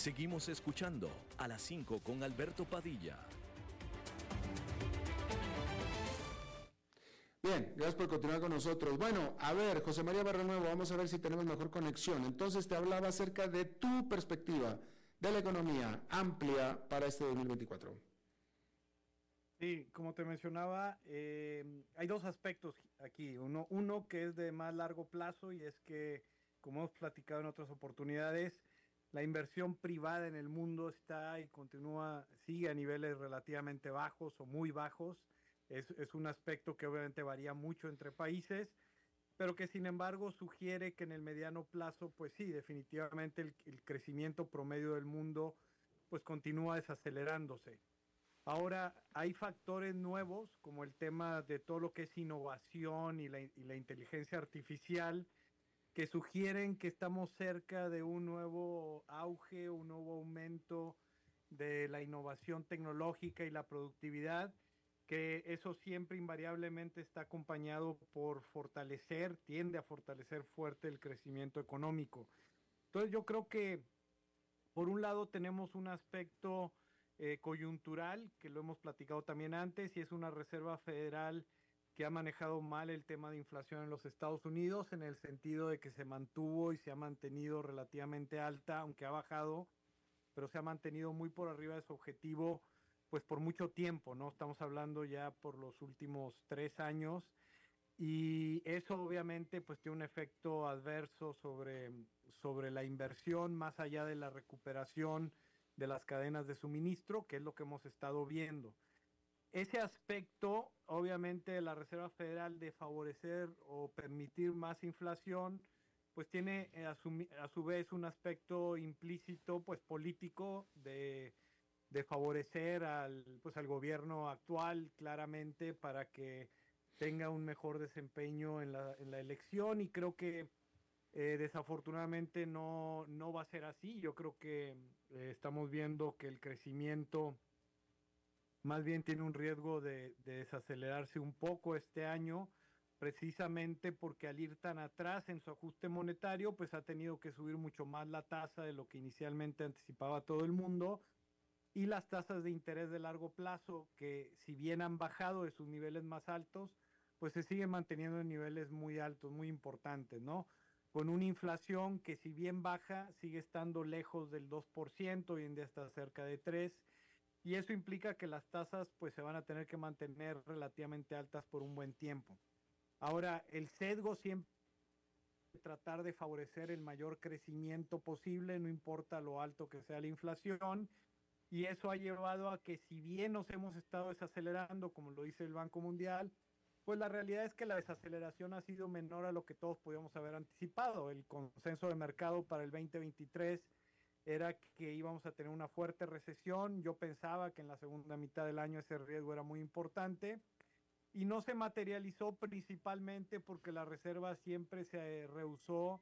Seguimos escuchando a las 5 con Alberto Padilla. Bien, gracias por continuar con nosotros. Bueno, a ver, José María Barrenuevo, vamos a ver si tenemos mejor conexión. Entonces te hablaba acerca de tu perspectiva de la economía amplia para este 2024. Sí, como te mencionaba, eh, hay dos aspectos aquí. Uno, uno que es de más largo plazo y es que, como hemos platicado en otras oportunidades, la inversión privada en el mundo está y continúa, sigue a niveles relativamente bajos o muy bajos. Es, un aspecto que obviamente varía mucho entre países, pero que sin embargo sugiere que en el mediano plazo, pues sí, definitivamente el, crecimiento promedio del mundo pues continúa desacelerándose. Ahora, hay factores nuevos, como el tema de todo lo que es innovación y la inteligencia artificial, que sugieren que estamos cerca de un nuevo auge, un nuevo aumento de la innovación tecnológica y la productividad, que eso siempre invariablemente está acompañado por fortalecer, tiende a fortalecer fuerte el crecimiento económico. Entonces yo creo que por un lado tenemos un aspecto eh, coyuntural, que lo hemos platicado también antes, y es una Reserva Federal que ha manejado mal el tema de inflación en los Estados Unidos, en el sentido de que se mantuvo y se ha mantenido relativamente alta, aunque ha bajado, pero se ha mantenido muy por arriba de su objetivo, pues por mucho tiempo, ¿no? Estamos hablando ya por los últimos tres años, y eso obviamente pues tiene un efecto adverso sobre, sobre la inversión, más allá de la recuperación de las cadenas de suministro, que es lo que hemos estado viendo ese aspecto, obviamente, la Reserva Federal de favorecer o permitir más inflación, pues tiene a su, a su vez un aspecto implícito, pues político, de, de, favorecer al, pues, al gobierno actual claramente para que tenga un mejor desempeño en la, en la elección y creo que eh, desafortunadamente no, no va a ser así. Yo creo que eh, estamos viendo que el crecimiento más bien tiene un riesgo de, de, desacelerarse un poco este año, precisamente porque al ir tan atrás en su ajuste monetario, pues ha tenido que subir mucho más la tasa de lo que inicialmente anticipaba todo el mundo. Y las tasas de interés de largo plazo, que si bien han bajado de sus niveles más altos, pues se siguen manteniendo en niveles muy altos, muy importantes, ¿no? Con una inflación que si bien baja, sigue estando lejos del 2%, hoy en día está cerca de 3%, y eso implica que las tasas pues se van a tener que mantener relativamente altas por un buen tiempo. Ahora, el sesgo siempre tratar de favorecer el mayor crecimiento posible, no importa lo alto que sea la inflación, y eso ha llevado a que si bien nos hemos estado desacelerando, como lo dice el Banco Mundial, pues la realidad es que la desaceleración ha sido menor a lo que todos podíamos haber anticipado. El consenso de mercado para el 2023 era que íbamos a tener una fuerte recesión. Yo pensaba que en la segunda mitad del año ese riesgo era muy importante y no se materializó principalmente porque la Reserva siempre se rehusó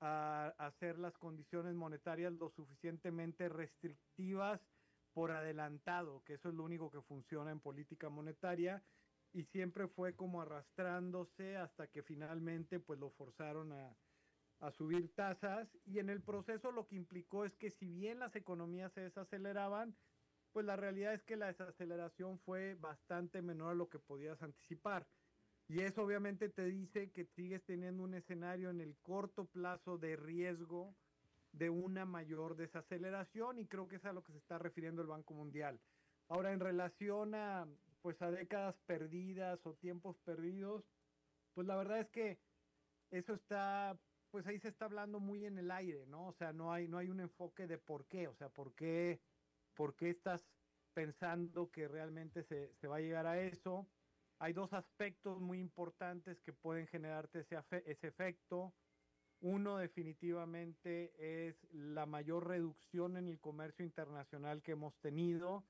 a hacer las condiciones monetarias lo suficientemente restrictivas por adelantado, que eso es lo único que funciona en política monetaria y siempre fue como arrastrándose hasta que finalmente pues lo forzaron a, a subir tasas y en el proceso lo que implicó es que si bien las economías se desaceleraban, pues la realidad es que la desaceleración fue bastante menor a lo que podías anticipar. Y eso obviamente te dice que sigues teniendo un escenario en el corto plazo de riesgo de una mayor desaceleración y creo que es a lo que se está refiriendo el Banco Mundial. Ahora, en relación a, pues, a décadas perdidas o tiempos perdidos, pues la verdad es que eso está, pues ahí se está hablando muy en el aire, ¿no? O sea, no hay, no hay un enfoque de por qué, o sea, por qué, por qué estás pensando que realmente se, va a llegar a eso. Hay dos aspectos muy importantes que pueden generarte ese, ese efecto. Uno definitivamente es la mayor reducción en el comercio internacional que hemos tenido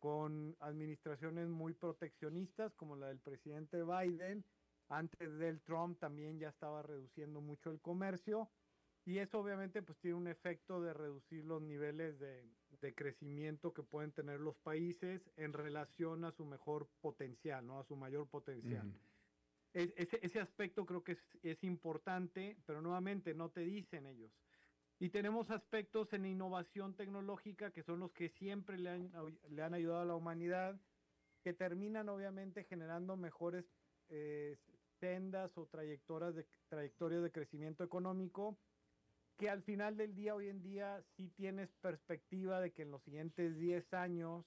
con administraciones muy proteccionistas como la del presidente Biden antes del Trump también ya estaba reduciendo mucho el comercio y eso obviamente pues tiene un efecto de reducir los niveles de, de crecimiento que pueden tener los países en relación a su mejor potencial, ¿no? A su mayor potencial. ese, ese, aspecto creo que es, es, importante, pero nuevamente no te dicen ellos. Y tenemos aspectos en innovación tecnológica que son los que siempre le han, le han ayudado a la humanidad, que terminan obviamente generando mejores eh, sendas o trayectorias de, trayectorias de crecimiento económico, que al final del día, hoy en día, sí tienes perspectiva de que en los siguientes 10 años,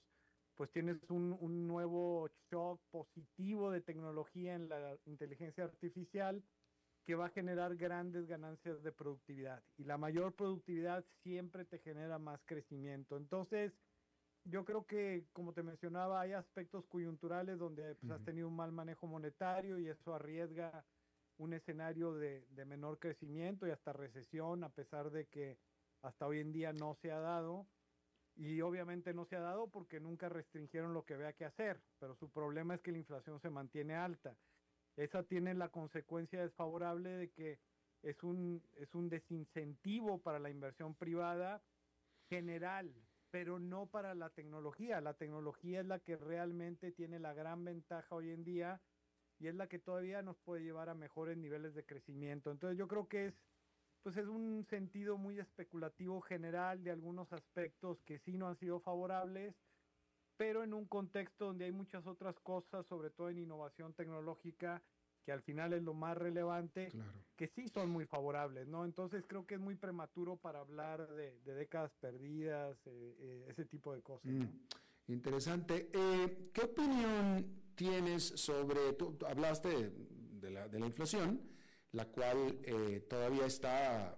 pues tienes un, un nuevo shock positivo de tecnología en la inteligencia artificial que va a generar grandes ganancias de productividad. Y la mayor productividad siempre te genera más crecimiento. Entonces, yo creo que, como te mencionaba, hay aspectos coyunturales donde pues, has tenido un mal manejo monetario y eso arriesga un escenario de, de, menor crecimiento y hasta recesión, a pesar de que hasta hoy en día no se ha dado. Y obviamente no se ha dado porque nunca restringieron lo que había que hacer, pero su problema es que la inflación se mantiene alta. Esa tiene la consecuencia desfavorable de que es un, es un desincentivo para la inversión privada general, pero no para la tecnología. La tecnología es la que realmente tiene la gran ventaja hoy en día y es la que todavía nos puede llevar a mejores niveles de crecimiento. Entonces yo creo que es pues es un sentido muy especulativo general de algunos aspectos que sí no han sido favorables, pero en un contexto donde hay muchas otras cosas, sobre todo en innovación tecnológica, que al final es lo más relevante, claro. que sí son muy favorables, ¿no? Entonces creo que es muy prematuro para hablar de, de décadas perdidas, eh, eh, ese tipo de cosas. Mm, interesante. Eh, ¿Qué opinión tienes sobre, tú, hablaste de la, de la, inflación, la cual eh, todavía está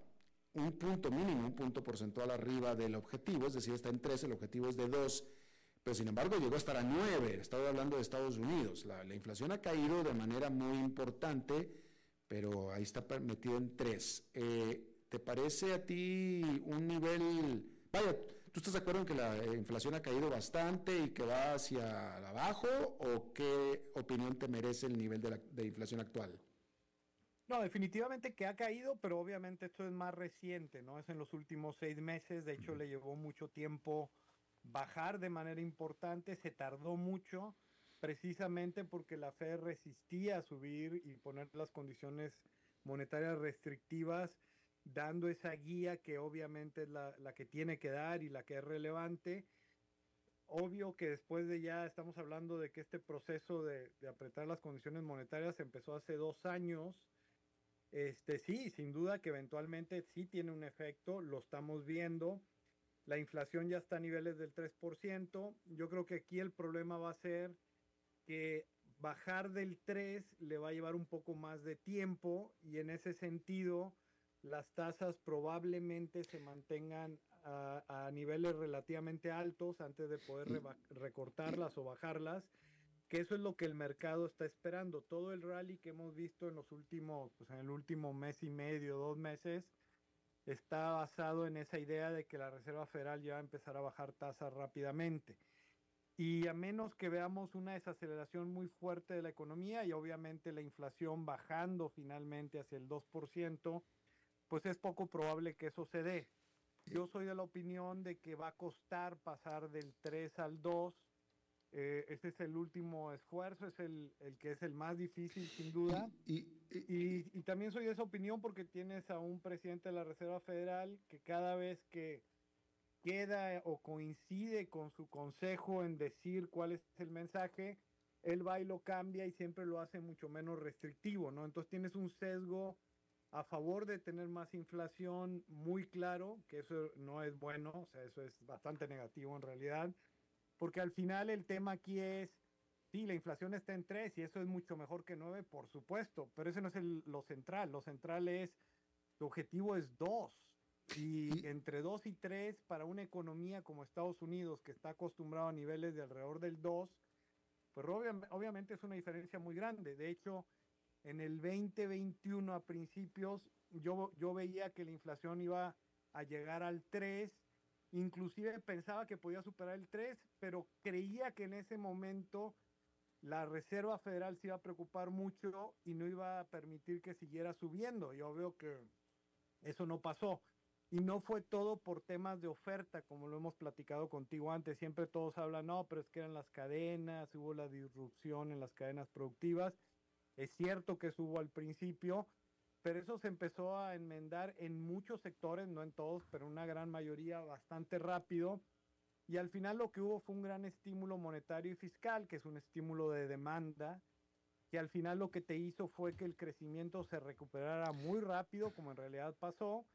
un punto mínimo, un punto porcentual arriba del objetivo, es decir, está en 3, el objetivo es de 2 pero sin embargo llegó a estar a 9, estaba hablando de Estados Unidos, la, la, inflación ha caído de manera muy importante, pero ahí está metido en 3. Eh, ¿Te parece a ti un nivel, vaya, tú estás de acuerdo en que la inflación ha caído bastante y que va hacia abajo o qué opinión te merece el nivel de, la, de inflación actual? No, definitivamente que ha caído, pero obviamente esto es más reciente, ¿no? Es en los últimos seis meses, de hecho uh -huh. le llevó mucho tiempo bajar de manera importante, se tardó mucho, precisamente porque la Fed resistía a subir y poner las condiciones monetarias restrictivas, dando esa guía que obviamente es la, la, que tiene que dar y la que es relevante. Obvio que después de ya estamos hablando de que este proceso de, de apretar las condiciones monetarias empezó hace dos años. Este sí, sin duda que eventualmente sí tiene un efecto, lo estamos viendo la inflación ya está a niveles del 3%. Yo creo que aquí el problema va a ser que bajar del 3 le va a llevar un poco más de tiempo y en ese sentido las tasas probablemente se mantengan a, a niveles relativamente altos antes de poder re recortarlas o bajarlas, que eso es lo que el mercado está esperando. Todo el rally que hemos visto en los últimos, pues en el último mes y medio, dos meses, está basado en esa idea de que la Reserva Federal ya va a empezar a bajar tasas rápidamente. Y a menos que veamos una desaceleración muy fuerte de la economía y obviamente la inflación bajando finalmente hacia el 2%, pues es poco probable que eso se dé. Yo soy de la opinión de que va a costar pasar del 3 al 2. Eh, este es el último esfuerzo, es el, el, que es el más difícil sin duda. Y, y, y, y, también soy de esa opinión porque tienes a un presidente de la Reserva Federal que cada vez que, queda o coincide con su consejo en decir cuál es el mensaje, él va y lo cambia y siempre lo hace mucho menos restrictivo, ¿no? Entonces tienes un sesgo a favor de tener más inflación muy claro, que eso no es bueno, o sea, eso es bastante negativo en realidad, porque al final el tema aquí es, sí, la inflación está en 3 y eso es mucho mejor que 9, por supuesto, pero eso no es lo central, lo central es, tu objetivo es 2. Y entre 2 y 3 para una economía como Estados Unidos, que está acostumbrado a niveles de alrededor del 2, pues obviamente es una diferencia muy grande. De hecho, en el 2021 a principios yo, yo veía que la inflación iba a llegar al 3, inclusive pensaba que podía superar el 3, pero creía que en ese momento la Reserva Federal se iba a preocupar mucho y no iba a permitir que siguiera subiendo. Yo veo que eso no pasó. Y no fue todo por temas de oferta, como lo hemos platicado contigo antes. Siempre todos hablan, no, pero es que eran las cadenas, hubo la disrupción en las cadenas productivas. Es cierto que subo al principio, pero eso se empezó a enmendar en muchos sectores, no en todos, pero una gran mayoría bastante rápido. Y al final lo que hubo fue un gran estímulo monetario y fiscal, que es un estímulo de demanda, que al final lo que te hizo fue que el crecimiento se recuperara muy rápido, como en realidad pasó,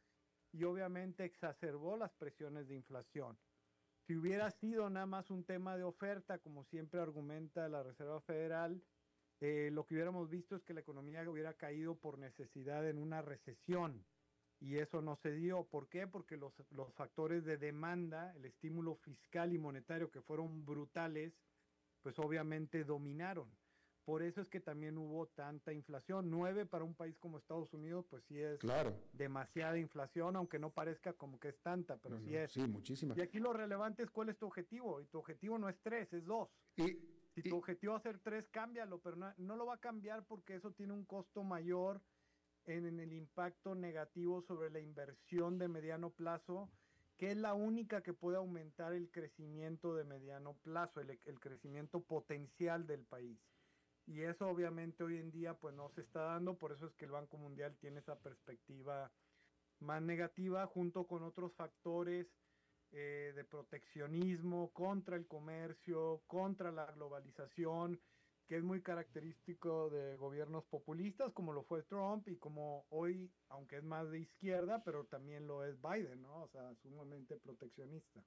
y obviamente exacerbó las presiones de inflación. Si hubiera sido nada más un tema de oferta, como siempre argumenta la Reserva Federal, eh, lo que hubiéramos visto es que la economía hubiera caído por necesidad en una recesión. Y eso no se dio. ¿Por qué? Porque los, los factores de demanda, el estímulo fiscal y monetario que fueron brutales, pues obviamente dominaron. Por eso es que también hubo tanta inflación. Nueve para un país como Estados Unidos, pues sí es claro. demasiada inflación, aunque no parezca como que es tanta, pero sí es. Sí, muchísima. Y aquí lo relevante es cuál es tu objetivo. Y tu objetivo no es tres, es dos. Y, si tu objetivo es hacer tres, cámbialo, pero no, lo va a cambiar porque eso tiene un costo mayor en, el impacto negativo sobre la inversión de mediano plazo, que es la única que puede aumentar el crecimiento de mediano plazo, el, el crecimiento potencial del país. Y eso obviamente hoy en día pues no se está dando, por eso es que el Banco Mundial tiene esa perspectiva más negativa junto con otros factores eh, de proteccionismo contra el comercio, contra la globalización, que es muy característico de gobiernos populistas como lo fue Trump y como hoy, aunque es más de izquierda, pero también lo es Biden, ¿no? O sea, sumamente proteccionista.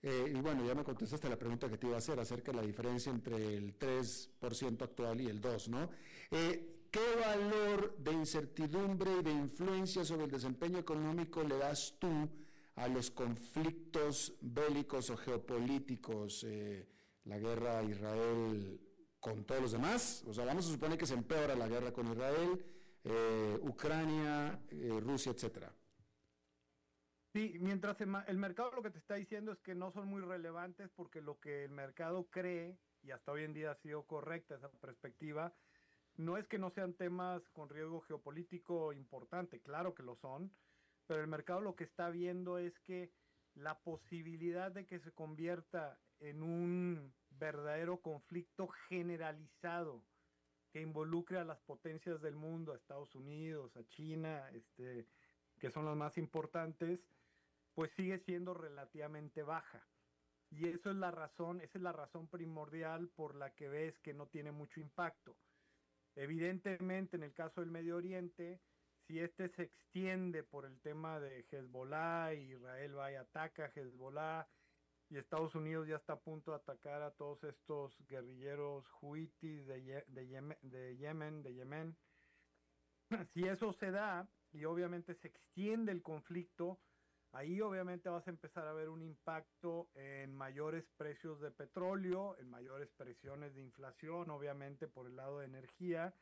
Eh, y bueno, ya me contestaste la pregunta que te iba a hacer acerca de la diferencia entre el 3% actual y el 2%, ¿no? Eh, ¿Qué valor de incertidumbre y de influencia sobre el desempeño económico le das tú a los conflictos bélicos o geopolíticos, eh, la guerra Israel con todos los demás. O sea, vamos a suponer que se empeora la guerra con Israel, eh, Ucrania, eh, Rusia, etcétera. Sí, mientras el, mercado lo que te está diciendo es que no son muy relevantes porque lo que el mercado cree, y hasta hoy en día ha sido correcta esa perspectiva, no es que no sean temas con riesgo geopolítico importante, claro que lo son, pero el mercado lo que está viendo es que la posibilidad de que se convierta en un verdadero conflicto generalizado que involucre a las potencias del mundo, a Estados Unidos, a China, este, que son las más importantes, pues sigue siendo relativamente baja. Y eso es la razón, esa es la razón primordial por la que ves que no tiene mucho impacto. Evidentemente, en el caso del Medio Oriente, si este se extiende por el tema de Hezbollah, Israel va y ataca a Hezbollah, y Estados Unidos ya está a punto de atacar a todos estos guerrilleros huitis de, Yemen, de Yemen, de Yemen. <clears throat> Si eso se da y obviamente se extiende el conflicto, ahí obviamente vas a empezar a ver un impacto en mayores precios de petróleo, en mayores presiones de inflación, obviamente por el lado de energía,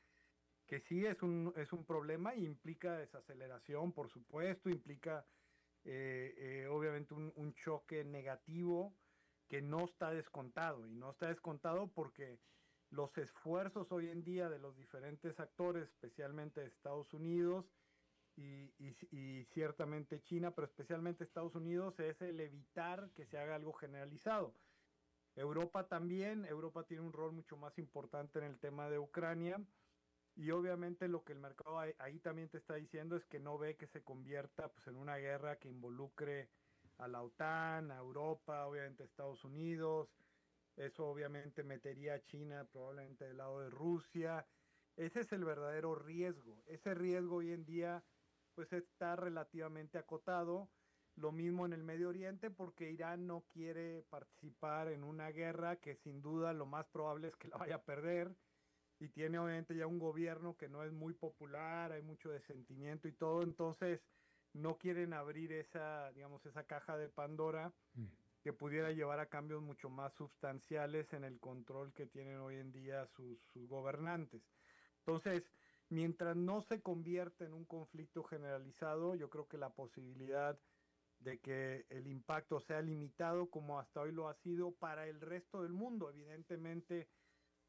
que sí es un, es un problema y implica desaceleración, por supuesto, implica eh, eh, obviamente un, choque negativo que no está descontado y no está descontado porque los esfuerzos hoy en día de los diferentes actores, especialmente de Estados Unidos y, y, ciertamente China, pero especialmente Estados Unidos, es el evitar que se haga algo generalizado. Europa también, Europa tiene un rol mucho más importante en el tema de Ucrania y obviamente lo que el mercado ahí, también te está diciendo es que no ve que se convierta pues, en una guerra que involucre a la OTAN, a Europa, obviamente a Estados Unidos. Eso obviamente metería a China probablemente del lado de Rusia. Ese es el verdadero riesgo. Ese riesgo hoy en día pues está relativamente acotado. Lo mismo en el Medio Oriente porque Irán no quiere participar en una guerra que sin duda lo más probable es que la vaya a perder y tiene obviamente ya un gobierno que no es muy popular, hay mucho desentimiento y todo, entonces no quieren abrir esa, digamos, esa caja de Pandora mm. que pudiera llevar a cambios mucho más sustanciales en el control que tienen hoy en día sus, sus gobernantes. Entonces, mientras no se convierta en un conflicto generalizado, yo creo que la posibilidad de que el impacto sea limitado como hasta hoy lo ha sido para el resto del mundo, evidentemente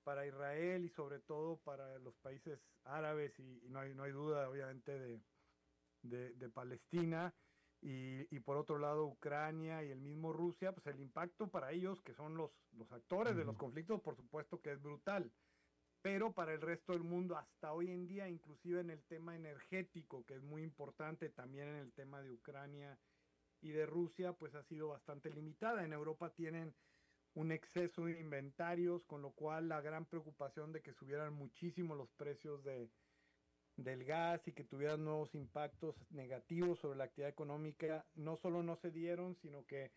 para Israel y sobre todo para los países árabes y, no, hay, no hay duda obviamente de, de, Palestina y, y, por otro lado Ucrania y el mismo Rusia, pues el impacto para ellos que son los, los actores de los conflictos por supuesto que es brutal, pero para el resto del mundo hasta hoy en día, inclusive en el tema energético que es muy importante, también en el tema de Ucrania y de Rusia, pues ha sido bastante limitada. En Europa tienen un exceso de inventarios, con lo cual la gran preocupación de que subieran muchísimo los precios de, del gas y que tuvieran nuevos impactos negativos sobre la actividad económica, no solo no se dieron, sino que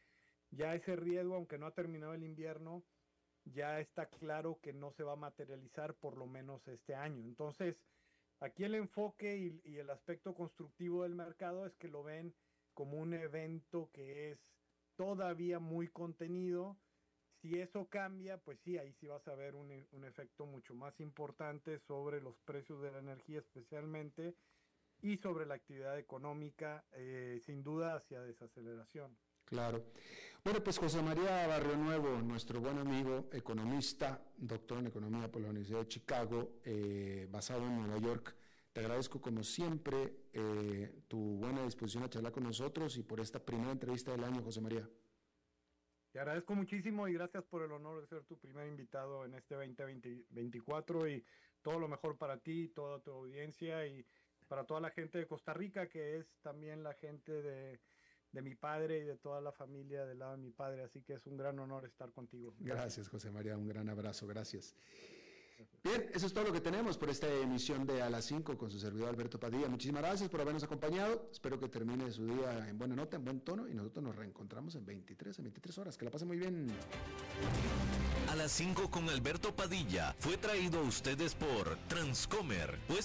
ya ese riesgo, aunque no ha terminado el invierno, ya está claro que no se va a materializar por lo menos este año. Entonces, aquí el enfoque y, y el aspecto constructivo del mercado es que lo ven como un evento que es todavía muy contenido. Si eso cambia, pues sí, ahí sí vas a ver un, un efecto mucho más importante sobre los precios de la energía especialmente y sobre la actividad económica, eh, sin duda hacia desaceleración. Claro. Bueno, pues José María Barrio Nuevo, nuestro buen amigo, economista, doctor en economía por la Universidad de Chicago, eh, basado en Nueva York, te agradezco como siempre eh, tu buena disposición a charlar con nosotros y por esta primera entrevista del año, José María. Te agradezco muchísimo y gracias por el honor de ser tu primer invitado en este 2024 y todo lo mejor para ti, toda tu audiencia y para toda la gente de Costa Rica, que es también la gente de, de mi padre y de toda la familia del lado de mi padre. Así que es un gran honor estar contigo. Gracias, José María. Un gran abrazo. Gracias. Bien, eso es todo lo que tenemos por esta emisión de A las 5 con su servidor Alberto Padilla. Muchísimas gracias por habernos acompañado. Espero que termine su día en buena nota, en buen tono y nosotros nos reencontramos en 23, en 23 horas. Que la pase muy bien. A las 5 con Alberto Padilla fue traído a ustedes por Transcomer. Pues